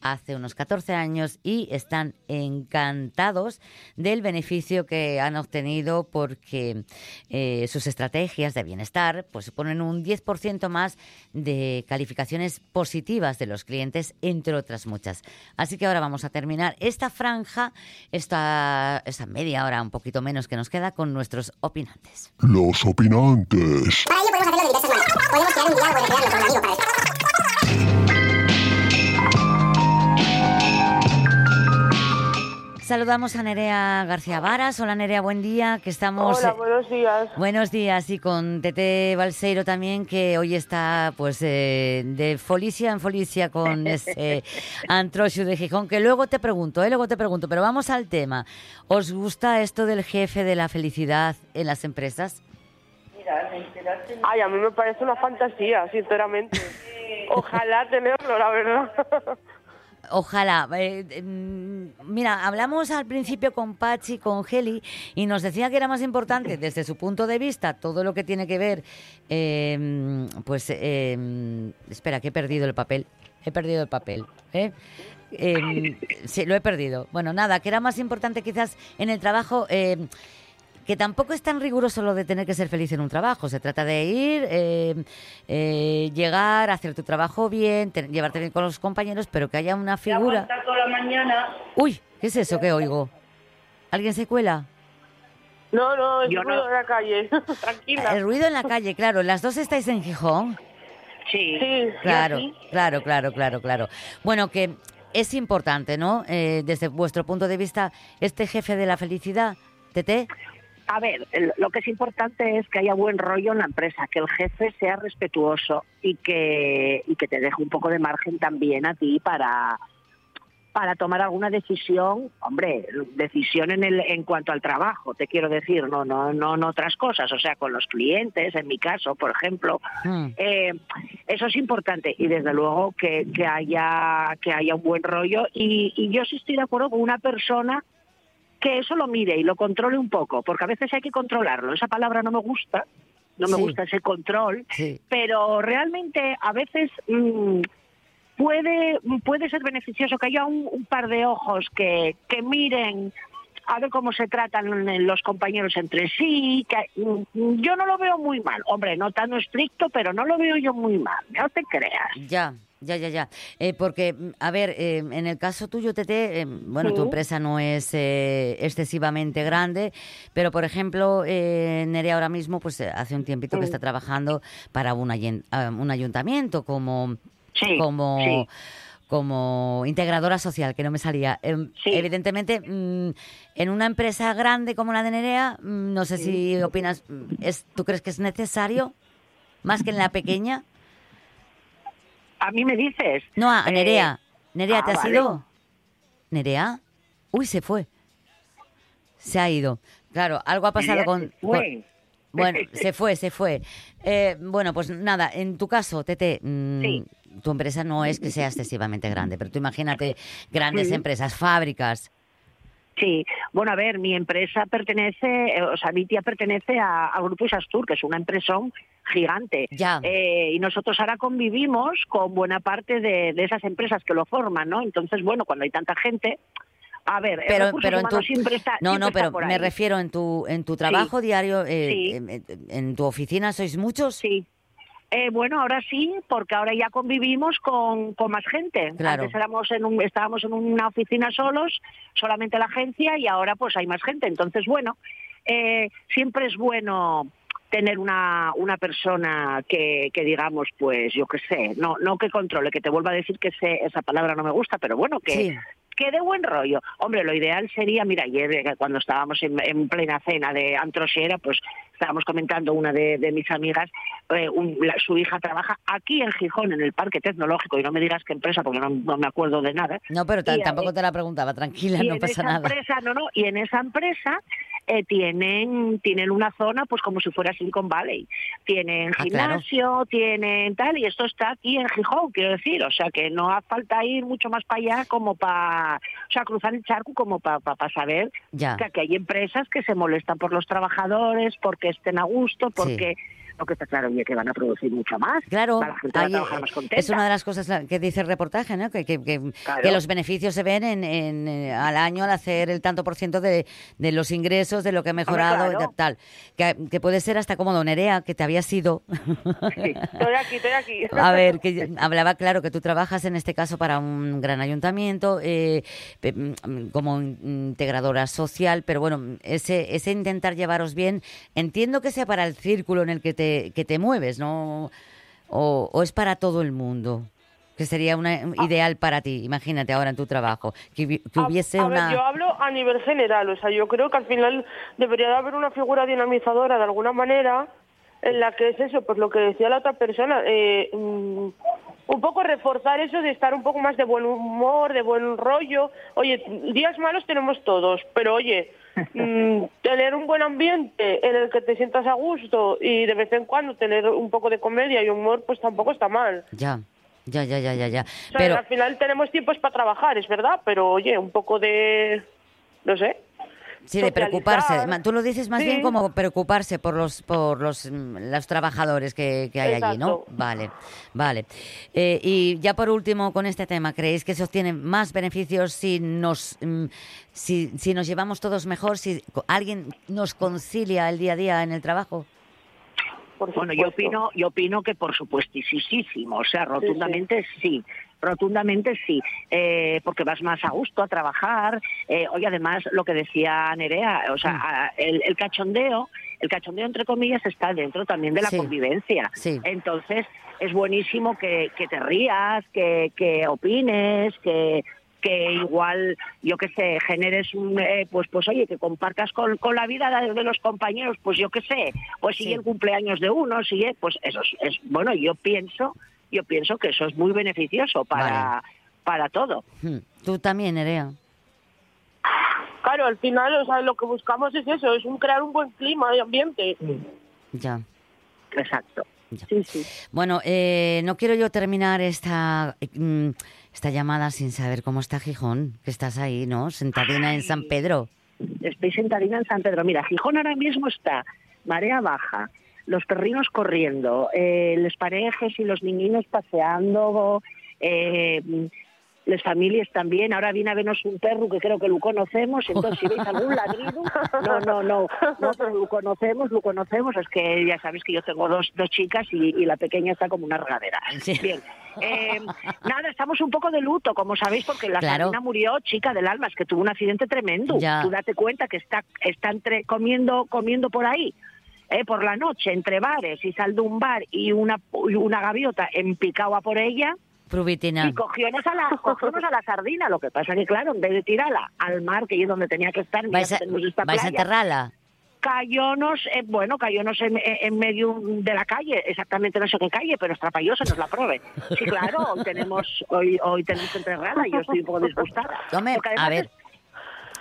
B: hace unos 14 años y están encantados del beneficio que han obtenido porque eh, sus estrategias de bienestar pues suponen un 10% más de calificaciones positivas de los clientes, entre otras muchas. Así que ahora vamos a terminar esta franja, esta, esta media hora, un poquito menos que nos queda, con nuestros opinantes.
L: Los opinantes.
M: Para ello podemos hacerlo de diversas maneras. Podemos crear un diálogo y recrearlo con un amigo para
B: Saludamos a Nerea García Varas. Hola Nerea, buen día, que estamos...
N: Hola, buenos días.
B: Buenos días y con Tete Balseiro también, que hoy está pues eh, de folicia en folicia con ese antroxo de Gijón, que luego te pregunto, eh, luego te pregunto, pero vamos al tema. ¿Os gusta esto del jefe de la felicidad en las empresas?
N: Ay, a mí me parece una fantasía, sinceramente. Ojalá tenerlo, la verdad.
B: Ojalá. eh, mm, mira, hablamos al principio con Pachi, con Heli, y nos decía que era más importante, desde su punto de vista, todo lo que tiene que ver, eh, pues, eh, espera, que he perdido el papel. He perdido el papel. Eh, sí, lo he perdido. Bueno, nada, que era más importante quizás en el trabajo. Que tampoco es tan riguroso lo de tener que ser feliz en un trabajo. Se trata de ir, eh, eh, llegar, hacer tu trabajo bien, te- llevarte bien con los compañeros, pero que haya una figura.
O: La mañana.
B: Uy, ¿qué es eso que oigo? ¿Alguien se cuela?
N: No, no, es
O: Yo
N: ruido
O: no.
N: en la calle. Tranquila.
B: El ruido en la calle, claro. ¿Las dos estáis en Gijón?
O: Sí.
N: Sí,
B: Claro, claro, claro, claro, claro. Bueno, que es importante, ¿no? Eh, desde vuestro punto de vista, este jefe de la felicidad, Tete.
O: A ver, lo que es importante es que haya buen rollo en la empresa, que el jefe sea respetuoso y que, y que te deje un poco de margen también a ti para, para tomar alguna decisión, hombre, decisión en, el, en cuanto al trabajo, te quiero decir, no, no, no, no otras cosas, o sea, con los clientes, en mi caso, por ejemplo,
B: Hmm.
O: eh, eso es importante y desde luego que, que haya que haya un buen rollo y, y yo sí estoy de acuerdo con una persona que eso lo mire y lo controle un poco, porque a veces hay que controlarlo. Esa palabra no me gusta, no me
B: Sí.
O: gusta ese control,
B: Sí.
O: pero realmente a veces mm, puede puede ser beneficioso que haya un, un par de ojos que, que miren a ver cómo se tratan los compañeros entre sí. Que, mm, yo no lo veo muy mal. Hombre, no tan estricto, pero no lo veo yo muy mal. No te creas.
B: Ya, ya, ya, ya. Eh, porque, mm, a ver, eh, en el caso tuyo, Tete, eh, bueno, tu empresa no es excesivamente grande, pero, por ejemplo, Nerea ahora mismo, pues hace un tiempito que está trabajando para un, ah, un ayuntamiento como...
O: Sí,
B: como como integradora social, que no me salía. Em, Evidentemente, mm, en una empresa grande como la de Nerea, mm, no sé si opinas, es, ¿tú crees que es necesario más que en la pequeña?
O: A mí me dices.
B: No, a
O: Eh,
B: Nerea. Nerea,
O: ah,
B: ¿te has
O: vale.
B: ido? ¿Nerea? Uy, se fue. Se ha ido. Claro, algo ha pasado con... con- Bueno, se fue, se fue. Eh, bueno, pues nada, en tu caso, Tete, mm, tu empresa no es que sea excesivamente grande, pero tú imagínate grandes
O: Sí.
B: empresas, fábricas.
O: Sí, bueno, a ver, mi empresa pertenece, eh, o sea, mi tía pertenece a- Grupo Isastur, que es una empresón gigante.
B: Ya.
O: Eh, y nosotros ahora convivimos con buena parte de, de esas empresas que lo forman, ¿no? Entonces, bueno, cuando hay tanta gente, a ver, el
B: Pero,
O: recursos
B: pero en tu...
O: siempre está,
B: no,
O: siempre
B: no, pero me refiero en tu, en tu trabajo diario, eh,
O: Sí.
B: en, en- en tu oficina, ¿sois muchos?
O: Sí. Eh, bueno, ahora sí, porque ahora ya convivimos con, con más gente.
B: Claro.
O: Antes éramos en un, estábamos en una oficina solos, solamente la agencia, y ahora pues hay más gente. Entonces, bueno, eh, siempre es bueno tener una, una persona que, que digamos, pues yo qué sé, no, no que controle, que te vuelva a decir que sé, esa palabra no me gusta, pero bueno, que,
B: Sí.
O: Que de buen rollo. Hombre, lo ideal sería, mira, ayer eh, cuando estábamos en, en plena cena de Antrosiera, pues estábamos comentando una de, de mis amigas, eh, un- la- su hija trabaja aquí en Gijón, en el Parque Tecnológico, y no me digas qué empresa, porque no, no me acuerdo de nada.
B: No, pero
O: eh,
B: tampoco te la preguntaba, tranquila, no pasa nada.
O: empresa, no, no, y en esa empresa eh, tienen tienen una zona pues como si fuera Silicon Valley. Tienen
B: Ah, claro.
O: gimnasio, tienen tal, y esto está aquí en Gijón, quiero decir, o sea que no hace falta ir mucho más para allá como para, o sea, cruzar el charco como para saber
B: Ya.
O: que aquí hay empresas que se molestan por los trabajadores, porque estén a gusto, porque lo que está claro oye, que van a producir mucho más,
B: Claro,
O: la gente va a
B: ahí,
O: trabajar más contenta.
B: es una de las cosas que dice el reportaje, ¿no? Que, que- que-
O: Claro.
B: que los beneficios se ven en, en, eh, al año al hacer el tanto por ciento de, de los ingresos, de lo que ha mejorado,
N: claro.
B: y tal. Que, que puede ser hasta como Nerea, que te había sido.
N: Estoy aquí, estoy aquí.
B: A ver, que hablaba claro que tú trabajas en este caso para un gran ayuntamiento eh, mm, como integradora social, pero bueno, ese, ese intentar llevaros bien, entiendo que sea para el círculo en el que te, que te mueves, ¿no? O, o es para todo el mundo, que sería una, ideal para ti, imagínate ahora en tu trabajo, que, que hubiese
N: A
B: una...
N: ver, yo hablo a nivel general, o sea, yo creo que al final debería de haber una figura dinamizadora de alguna manera en la que es eso, pues lo que decía la otra persona, eh, mm, un poco reforzar eso de estar un poco más de buen humor, de buen rollo. Oye, días malos tenemos todos, pero oye, mm, tener un buen ambiente en el que te sientas a gusto y de vez en cuando tener un poco de comedia y humor, pues tampoco está mal.
B: Ya, ya, ya, ya, ya, ya.
N: O sea,
B: Pero...
N: al final tenemos tiempos para trabajar, es verdad, pero oye, un poco de, no sé.
B: Sí, de preocuparse. Tú lo dices más
N: Sí.
B: bien como preocuparse por los por los, mm, los trabajadores que, que hay allí, ¿no? Vale, vale. Eh, y ya por último con este tema, ¿creéis que eso tiene más beneficios si nos mm, si, si nos llevamos todos mejor, si alguien nos concilia el día a día en el trabajo?
O: Bueno, yo opino, yo opino que por supuestísimo, o sea, rotundamente sí. Rotundamente sí, eh, porque vas más a gusto a trabajar. Eh, oye, además, lo que decía Nerea, o sea, a- el, el cachondeo, el cachondeo entre comillas está dentro también de la
B: Sí.
O: convivencia.
B: Sí.
O: Entonces, es buenísimo que, que te rías, que, que opines, que que igual, yo qué sé, generes un, eh, pues, pues oye, que compartas con, con la vida de, de los compañeros, pues yo qué sé, pues si el cumpleaños de uno, si es, pues eso es, es- bueno, yo pienso, yo pienso que eso es muy beneficioso para, para todo.
B: Hmm. Tú también, Nerea.
N: Claro, al final, o sea, lo que buscamos es eso, es un crear un buen clima y ambiente.
B: Ya.
O: Exacto.
B: Sí, sí. Bueno, eh, no quiero yo terminar esta, mm, esta llamada sin saber cómo está Gijón, que estás ahí, ¿no? Sentadina en San Pedro.
O: Estoy sentadina en San Pedro. Mira, Gijón ahora mismo está marea baja, los perrinos corriendo, eh, los parejes y los niños paseando, eh, las familias también. Ahora viene a vernos un perro que creo que lo conocemos, entonces si veis algún ladrido, no, no, no, no, pero lo conocemos, lo conocemos. Es que ya sabéis que yo tengo dos, dos chicas y, y la pequeña está como una regadera. Bien. Eh, nada, estamos un poco de luto, como sabéis, porque la
B: Claro.
O: Sabina murió chica del alma, es que tuvo un accidente tremendo.
B: Ya.
O: Tú date cuenta que está, está entre, comiendo, comiendo por ahí. Eh, por la noche, entre bares, y sal de un bar y una, y una gaviota empicaba por ella, y cogiónos a, la, cogiónos a la sardina. Lo que pasa que, claro, en vez de tirarla al mar, que es donde tenía que estar,
B: ¿Vais a,
O: tenemos esta
B: vais a
O: playa,
B: enterrarla?
O: cayónos, eh, bueno, cayónos en, en- medio de la calle, exactamente no sé qué calle, pero estrapallosa nos la prove. Sí, claro, hoy tenemos, hoy, hoy tenemos que enterrarla y yo estoy un poco disgustada. Porque
B: a ver.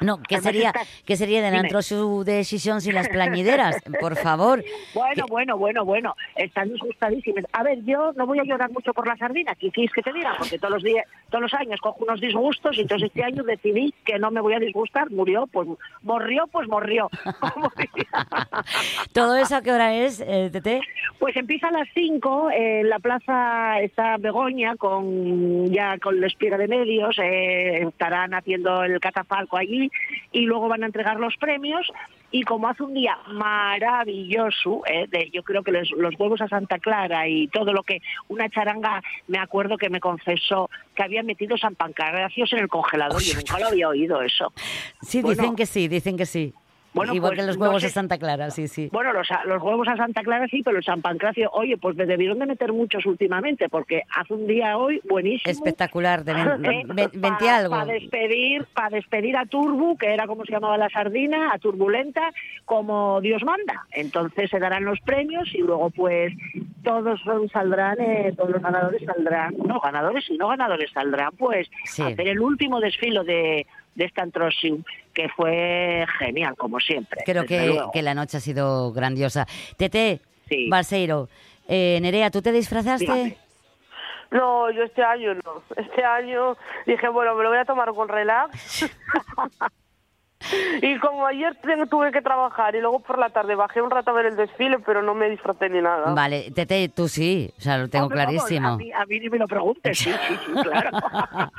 B: No, ¿qué
O: Además
B: sería, ¿qué sería
O: Dime.
B: delante su decisión sin las plañideras? Por favor.
O: Bueno, bueno, bueno, bueno, están disgustadísimos. A ver, yo no voy a llorar mucho por la sardina, ¿qué quieres que te diga? Porque todos los días, todos los años cojo unos disgustos y entonces este año decidí que no me voy a disgustar, murió, pues morrió, pues morrió.
B: ¿Todo eso a qué hora es, eh, Tete?
O: Pues empieza a las 5, en la plaza está Begoña con ya con la espiga de medios, eh, estarán haciendo el catafalco allí y luego van a entregar los premios y como hace un día maravilloso, eh, de, yo creo que los, los huevos a Santa Clara y todo lo que una charanga, me acuerdo que me confesó que había metido San Pancracios en el congelador, yo nunca lo había oído eso.
B: Sí,
O: Bueno,
B: dicen que sí, dicen que sí.
O: Bueno,
B: Igual
O: pues,
B: que los
O: no
B: huevos
O: sé-
B: de Santa Clara, sí, sí.
O: Bueno, los, los huevos a Santa Clara sí, pero el San Pancracio, oye, pues me debieron de meter muchos últimamente, porque hace un día hoy buenísimo.
B: Espectacular, de
O: Eh,
B: ven- vente
O: pa-
B: algo.
O: pa despedir, para despedir a Turbu, que era como se llamaba la sardina, a Turbulenta, como Dios manda. Entonces se darán los premios y luego pues todos saldrán, eh, todos los ganadores saldrán, no ganadores y no ganadores saldrán, pues
B: Sí.
O: a hacer el último desfilo de, de esta Antrosium, que fue genial, como siempre.
B: Creo que, que la noche ha sido grandiosa. Tete,
O: Sí.
B: Balseiro, eh, Nerea, ¿tú te disfrazaste?
O: Dígame.
N: No, yo este año no. Este año dije, bueno, me lo voy a tomar con relax. y como ayer tuve que trabajar y luego por la tarde bajé un rato a ver el desfile, pero no me disfruté ni nada.
B: Vale, Tete, tú sí, o sea, lo tengo
O: Hombre, vamos,
B: clarísimo.
O: a, mí, a mí ni me lo preguntes, sí, sí, sí, claro.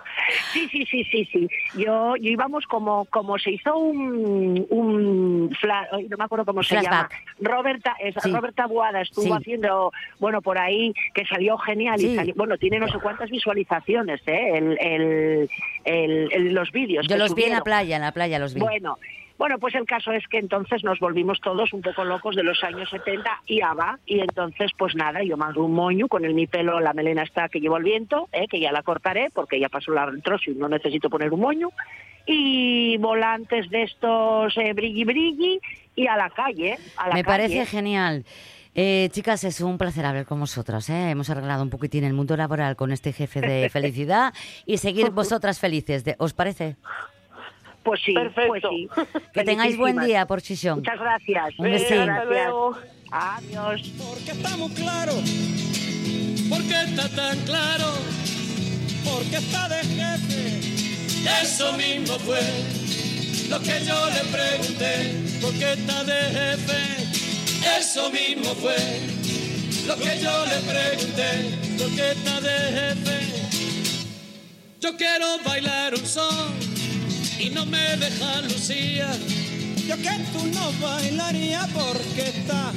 O: Sí, sí, sí, sí, sí. Yo, yo íbamos como, como se hizo un, un fla- ay, no me acuerdo cómo se llama. Roberta, es,
B: Sí.
O: Roberta Boada estuvo
B: Sí.
O: haciendo, bueno, por ahí, que salió genial
B: Sí.
O: y salió- bueno, tiene no sé cuántas visualizaciones, ¿eh? El, el, el- los vídeos.
B: Yo
O: que
B: los vi en la playa, en la playa los vi.
O: Bueno, bueno, pues el caso es que entonces nos volvimos todos un poco locos de los años 70 y ABBA, y entonces pues nada, yo mando un moño con el mi pelo, la melena está que llevo al viento, eh, que ya la cortaré porque ya pasó la retrosis, no necesito poner un moño, y volantes de estos eh, brilli brilli y a la calle, a la
B: Me
O: calle.
B: parece genial. Eh, chicas, es un placer hablar con vosotras. ¿eh? Hemos arreglado un poquitín el mundo laboral con este jefe de felicidad y seguir vosotras felices. De, ¿Os parece?
O: Pues sí, pues sí.
B: Que tengáis buen día, por Chichón.
O: Muchas gracias.
B: Un.
O: Muchas
B: Hasta
N: luego.
O: Adiós.
G: Porque estamos claros, porque está tan claro, porque está de jefe. Eso mismo fue lo que yo le pregunté, porque está de jefe. Eso mismo fue lo que yo le pregunté, porque está de jefe. Yo quiero bailar un son y no me deja Lucía. Yo que tú no bailaría porque está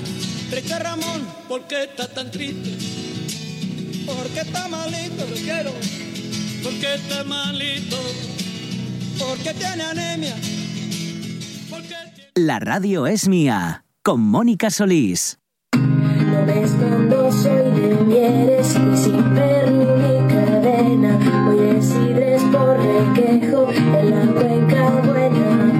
G: triste Ramón, porque está tan triste, porque está malito, lo quiero, porque está malito, porque tiene anemia.
A: La radio es mía. Con Mónica Solís.
P: No me escondo, soy de Mieres y sin perno ni cadena. Voy de Sidres por requejo en la cuenca buena.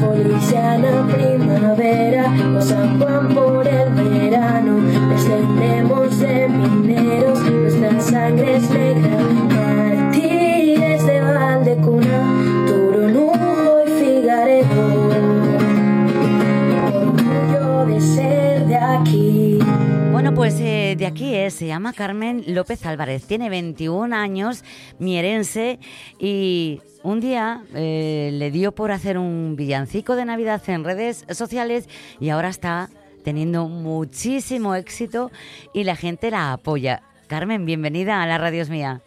P: Foliciana primavera o San Juan por el verano. Descendemos de mineros, nuestra sangre es negra. Mártires de Valdecuna, Turonudo y Figaredo orgullo de ser de aquí.
B: Bueno, pues eh, de aquí es, se llama Carmen López Álvarez, tiene 21 años, mierense, y un día eh, le dio por hacer un villancico de Navidad en redes sociales y ahora está teniendo muchísimo éxito y la gente la apoya. Carmen, bienvenida a la Radio es Mía.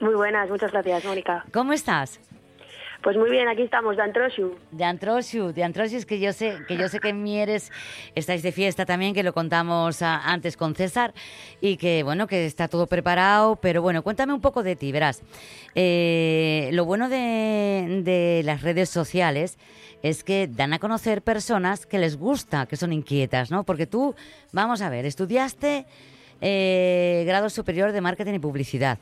Q: Muy buenas, muchas gracias, Mónica.
B: ¿Cómo estás?
Q: Pues muy bien, aquí estamos, de Antrosiu.
B: De Antrosiu, de Antrosiu es que yo sé que yo sé que en Mieres estáis de fiesta también, que lo contamos ah, antes con César y que bueno que está todo preparado, pero bueno, cuéntame un poco de ti, verás. Eh, lo bueno de, de las redes sociales es que dan a conocer personas que les gusta, que son inquietas, ¿no? Porque tú, vamos a ver, estudiaste eh, grado superior de marketing y publicidad.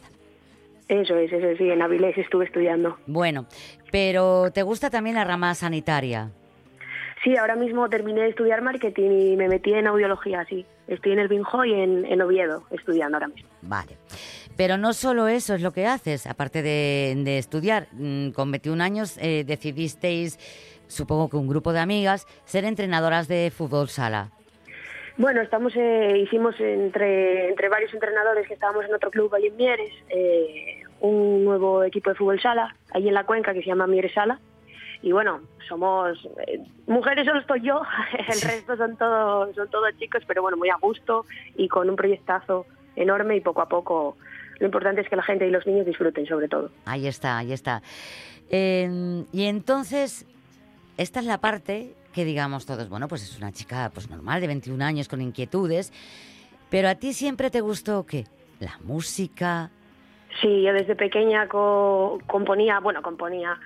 Q: Eso es, eso es, sí, en Avilés estuve estudiando.
B: Bueno, pero ¿te gusta también la rama sanitaria?
Q: Sí, ahora mismo terminé de estudiar marketing y me metí en audiología, sí. Estoy en el Binjo y en, en Oviedo estudiando ahora mismo.
B: Vale. Pero no solo eso es lo que haces, aparte de, de estudiar. Mm, Con 21 años eh, decidisteis, supongo que un grupo de amigas, ser entrenadoras de fútbol sala.
Q: Bueno, estamos, eh, hicimos entre, entre varios entrenadores que estábamos en otro club ahí en Mieres, eh, un nuevo equipo de fútbol sala, ahí en la cuenca que se llama Mieres Sala. Y bueno, somos eh, mujeres, solo estoy yo, el resto son todos, son todos chicos, pero bueno, muy a gusto y con un proyectazo enorme y poco a poco lo importante es que la gente y los niños disfruten sobre todo.
B: Ahí está, ahí está. Eh, y entonces, esta es la parte que digamos todos, bueno, pues es una chica pues normal de 21 años con inquietudes, pero a ti siempre te gustó qué? La música,
Q: Sí, yo desde pequeña co- componía, bueno, componía,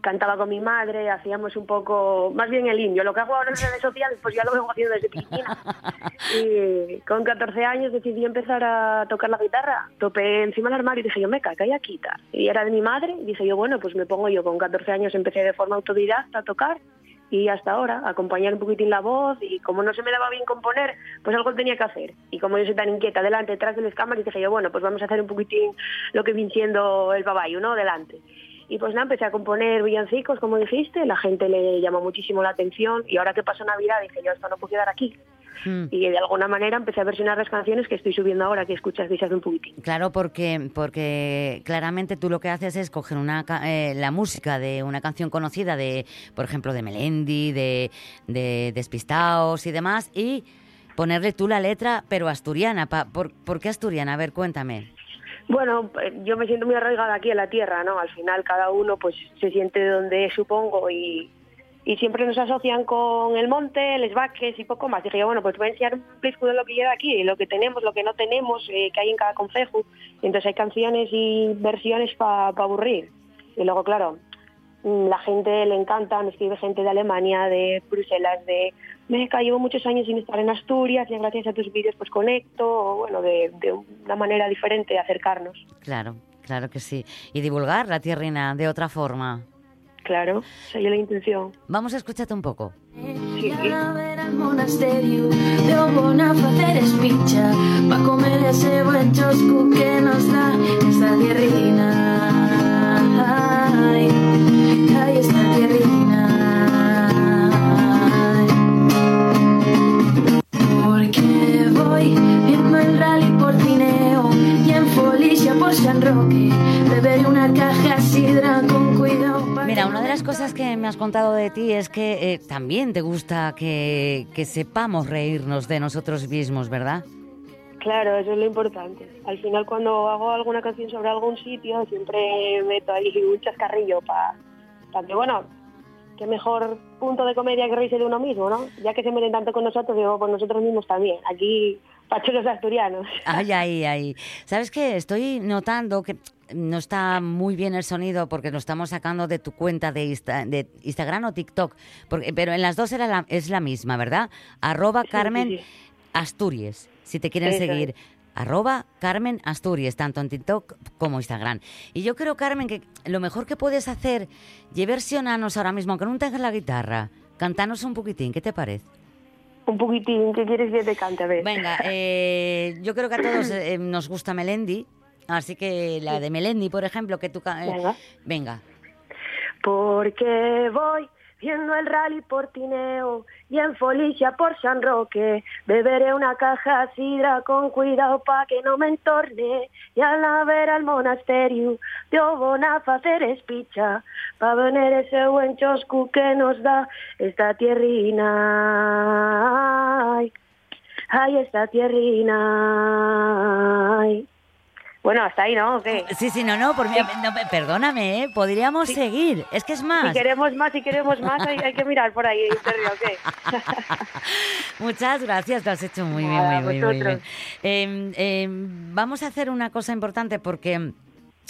Q: cantaba con mi madre, hacíamos un poco, más bien el indio. Lo que hago ahora en redes sociales, pues ya lo vengo haciendo desde pequeña. Y con 14 años decidí empezar a tocar la guitarra. Topé encima del armario y dije yo, meca, que hay aquí. Y era de mi madre, y dije yo, bueno, pues me pongo yo. Con 14 años empecé de forma autodidacta a tocar y hasta ahora acompañar un poquitín la voz y como no se me daba bien componer, pues algo tenía que hacer. Y como yo soy tan inquieta delante, detrás de las cámaras, dije yo, bueno, pues vamos a hacer un poquitín lo que viene siendo el babayo, ¿no? Delante. Y pues nada, empecé a componer villancicos, como dijiste, la gente le llamó muchísimo la atención y ahora que pasó Navidad dije yo, esto no puedo quedar aquí. Y de alguna manera empecé a versionar las canciones que estoy subiendo ahora, que escuchas desde hace un poquitín.
B: Claro, porque, porque claramente tú lo que haces es coger una, eh, la música de una canción conocida, de, por ejemplo, de Melendi, de, de Despistaos y demás, y ponerle tú la letra, pero asturiana. Pa- ¿por, por qué asturiana? A ver, cuéntame.
Q: Bueno, eh, yo me siento muy arraigada aquí en la tierra, ¿no? Al final cada uno pues se siente donde es, supongo y, y siempre nos asocian con el monte, les vaques y poco más. Dije yo, bueno, pues voy a enseñar un plisco de lo que lleva aquí, lo que tenemos, lo que no tenemos, eh, que hay en cada concejo. Entonces hay canciones y versiones para aburrir. Y luego, claro, mm, la gente le encanta, me escribe gente de Alemania, de Bruselas, de Meca, llevo muchos años sin estar en Asturias y gracias a tus vídeos pues conecto, o bueno, de, de una manera diferente de acercarnos.
B: Claro, claro que sí. Y divulgar la tierrina de otra forma.
Q: Claro, es la intención.
B: Vamos a escucharte un poco.
P: Y a la vera al monasterio de Obona facer espicha Pa comer ese buen choscu que nos da esta tierrina. Ay, ay, esta tierrina. Porque voy viendo el rally por Tineo Folicia por San Roque Beberé una caja sidra con cuidado pa'
B: Mira, una de las cosas que me has contado de ti es que eh, también te gusta que, que sepamos reírnos de nosotros mismos, ¿verdad?
Q: Claro, eso es lo importante. Al final cuando hago alguna canción sobre algún sitio siempre meto ahí un chascarrillo para que, bueno, qué mejor punto de comedia que reírse de uno mismo, ¿no? Ya que se meten tanto con nosotros, digo, pues nosotros mismos también. Aquí, pachuelos asturianos.
B: Ay, ay, ay. ¿Sabes qué? Estoy notando que no está muy bien el sonido porque lo estamos sacando de tu cuenta de, Insta- de Instagram o TikTok, porque, pero en las dos era la- es la misma, ¿verdad? Arroba
Q: Sí,
B: Carmen
Q: sí, sí.
B: Asturias, si te quieren
Q: Eso
B: seguir. Arroba Carmen Asturias, tanto en TikTok como Instagram. Y yo creo, Carmen, que lo mejor que puedes hacer y versionanos ahora mismo, aunque no tengas la guitarra, cantanos un poquitín, ¿qué te parece?
Q: Un poquitín, ¿qué quieres que te cante? A ver.
B: Venga, eh, yo creo que a todos eh, nos gusta Melendi, así que la de Melendi, por ejemplo, que tú... eh,
Q: Venga.
B: venga.
Q: Porque voy viendo el rally por Tineo y en Folicia por San Roque. Beberé una caja sidra con cuidado pa' que no me entorne. Y a la vera al monasterio de Obona facer espicha pa' venir ese buen choscu que nos da esta tierrina. Ay, ay, esta tierrina. Bueno, hasta ahí, ¿no? ¿O qué?
B: Sí, sí, no, no, por mí, no, perdóname, ¿eh? podríamos seguir. Es que es más.
Q: Si queremos más, si queremos más, hay, hay que mirar por ahí, Sergio, ¿o qué?
B: Muchas gracias, lo has hecho muy
Q: Nada,
B: bien, muy, muy, muy bien. Eh, eh, vamos a hacer una cosa importante porque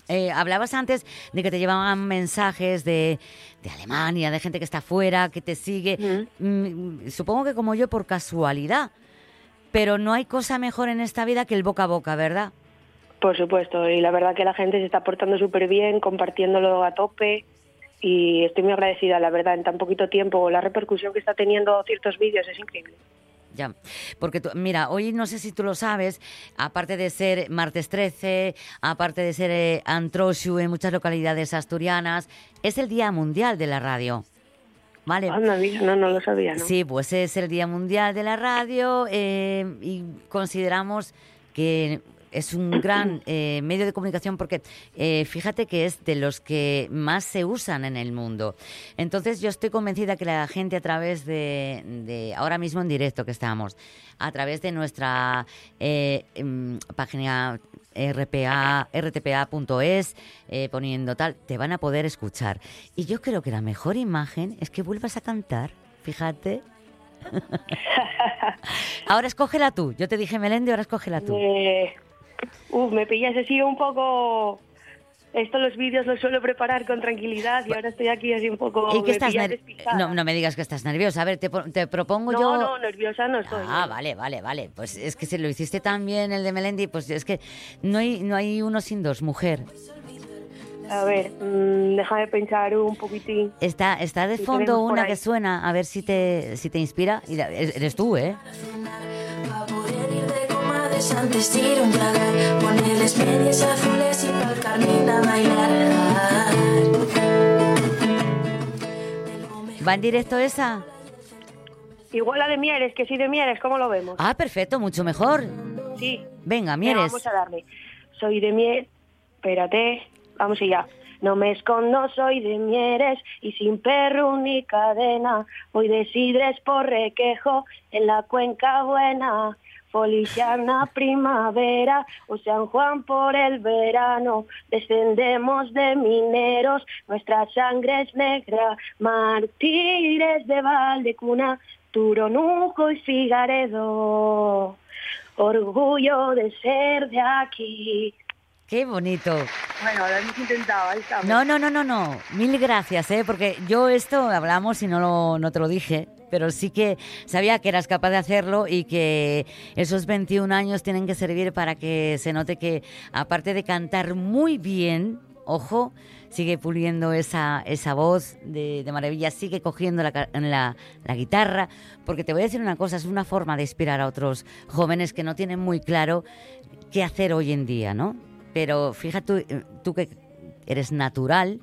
B: eh, hablabas antes de que te llevaban mensajes de, de Alemania, de gente que está afuera, que te sigue. Mm, supongo que como yo por casualidad, pero no hay cosa mejor en esta vida que el boca a boca, ¿verdad?
Q: Por supuesto, y la verdad que la gente se está portando súper bien, compartiéndolo a tope y estoy muy agradecida, la verdad, en tan poquito tiempo. La repercusión que está teniendo ciertos vídeos es increíble.
B: Ya, porque tú- mira, hoy no sé si tú lo sabes, aparte de ser martes 13, aparte de ser eh, Antroshu en muchas localidades asturianas, es el Día Mundial de la Radio. ¿Vale?
Q: No, no lo sabía, ¿no?
B: Sí, pues es el Día Mundial de la Radio eh, y consideramos que es un gran eh, medio de comunicación porque eh, fíjate que es de los que más se usan en el mundo. Entonces yo estoy convencida que la gente a través de, de ahora mismo en directo que estamos, a través de nuestra eh, em, página RPA, rtpa.es, eh, poniendo tal, te van a poder escuchar. Y yo creo que la mejor imagen es que vuelvas a cantar, fíjate. ahora escógela tú. Yo te dije Melendi, ahora escógela tú.
Q: Eh, Uf, me pillas así un poco... Esto los vídeos los suelo preparar con tranquilidad y ahora estoy aquí así un poco...
B: ¿Y que estás no, no me digas que estás nerviosa. A ver, te, te propongo
Q: no,
B: yo...
Q: no, nerviosa no estoy.
B: Ah, vale, vale, vale. Pues es que si lo hiciste tan bien el de Melendi, pues es que no hay, no hay uno sin dos, mujer.
Q: A ver, mm, déjame pensar un poquitín.
B: Está, está de fondo una que suena, a ver si te, si te inspira. Y la- eres eres tú, ¿eh?
P: Comadres antes de ir a un tragar Ponerles medias azules y pa'l Carmín a bailar
B: ¿Va en directo esa?
Q: Igual la de Mieres, que sí de Mieres, ¿cómo lo vemos?
B: Ah, perfecto, mucho mejor.
Q: Sí.
B: Venga,
Q: Venga,
B: Mieres.
Q: vamos a darle. Soy de Mieres, espérate, vamos allá. No me escondo, soy de Mieres y sin perro ni cadena. Voy de Sidres por Requejo en la Cuenca Buena. Feliciana primavera o San Juan por el verano. Descendemos de mineros, nuestra sangre es negra. Mártires de Valdecuna, Turonuco y Figaredo. Orgullo de ser de aquí.
B: Qué bonito.
Q: Bueno, lo hemos intentado, ahí estamos.
B: No, no, no, no, no. Mil gracias, ¿eh? Porque yo esto hablamos y no, lo, no te lo dije, pero sí que sabía que eras capaz de hacerlo y que esos 21 años tienen que servir para que se note que, aparte de cantar muy bien, ojo, sigue puliendo esa, esa voz de, de maravilla, sigue cogiendo la, la guitarra, porque te voy a decir una cosa, es una forma de inspirar a otros jóvenes que no tienen muy claro qué hacer hoy en día, ¿no? Pero fíjate tú, tú que eres natural,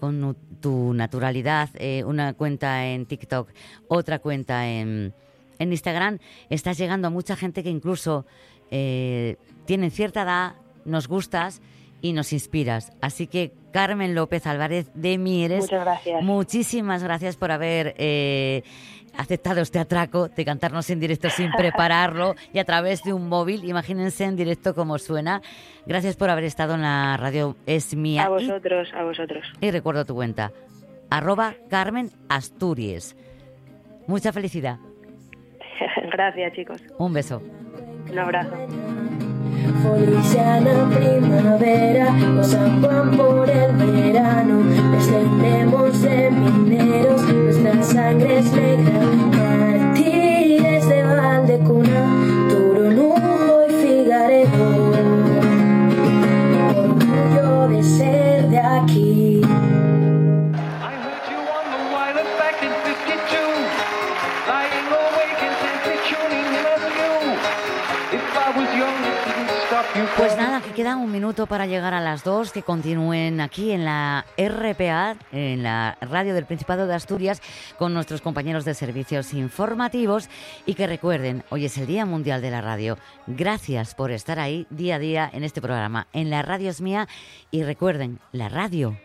B: con tu naturalidad, eh, una cuenta en TikTok, otra cuenta en, en Instagram, estás llegando a mucha gente que incluso eh, tienen cierta edad, nos gustas y nos inspiras. Así que Carmen López Álvarez de Mieres,
Q: Muchas gracias.
B: muchísimas gracias por haber eh, aceptado este atraco de cantarnos en directo sin prepararlo y a través de un móvil. Imagínense en directo cómo suena. Gracias por haber estado en la radio Es Mía.
Q: A
B: Y-
Q: vosotros, a vosotros.
B: y recuerdo tu cuenta, arroba Carmen Asturias. Mucha felicidad.
Q: Gracias, chicos.
B: Un beso.
Q: Un abrazo.
P: Feliciana primavera o San Juan por el verano. Descendemos de mineros, nuestra sangre es negra. Mártires de Valdecuna, Turonuco y Figaredo Orgullo de ser de aquí
B: Pues nada, que queda un minuto para llegar a las dos, que continúen aquí en la RPA, en la radio del Principado de Asturias, con nuestros compañeros de servicios informativos y que recuerden, hoy es el Día Mundial de la Radio. Gracias por estar ahí día a día en este programa, en la radio es mía y recuerden, la radio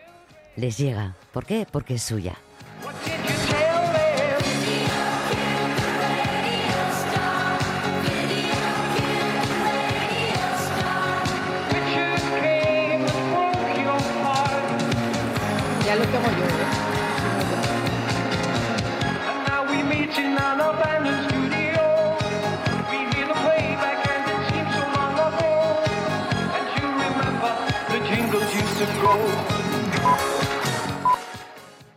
B: les llega. ¿Por qué? Porque es suya.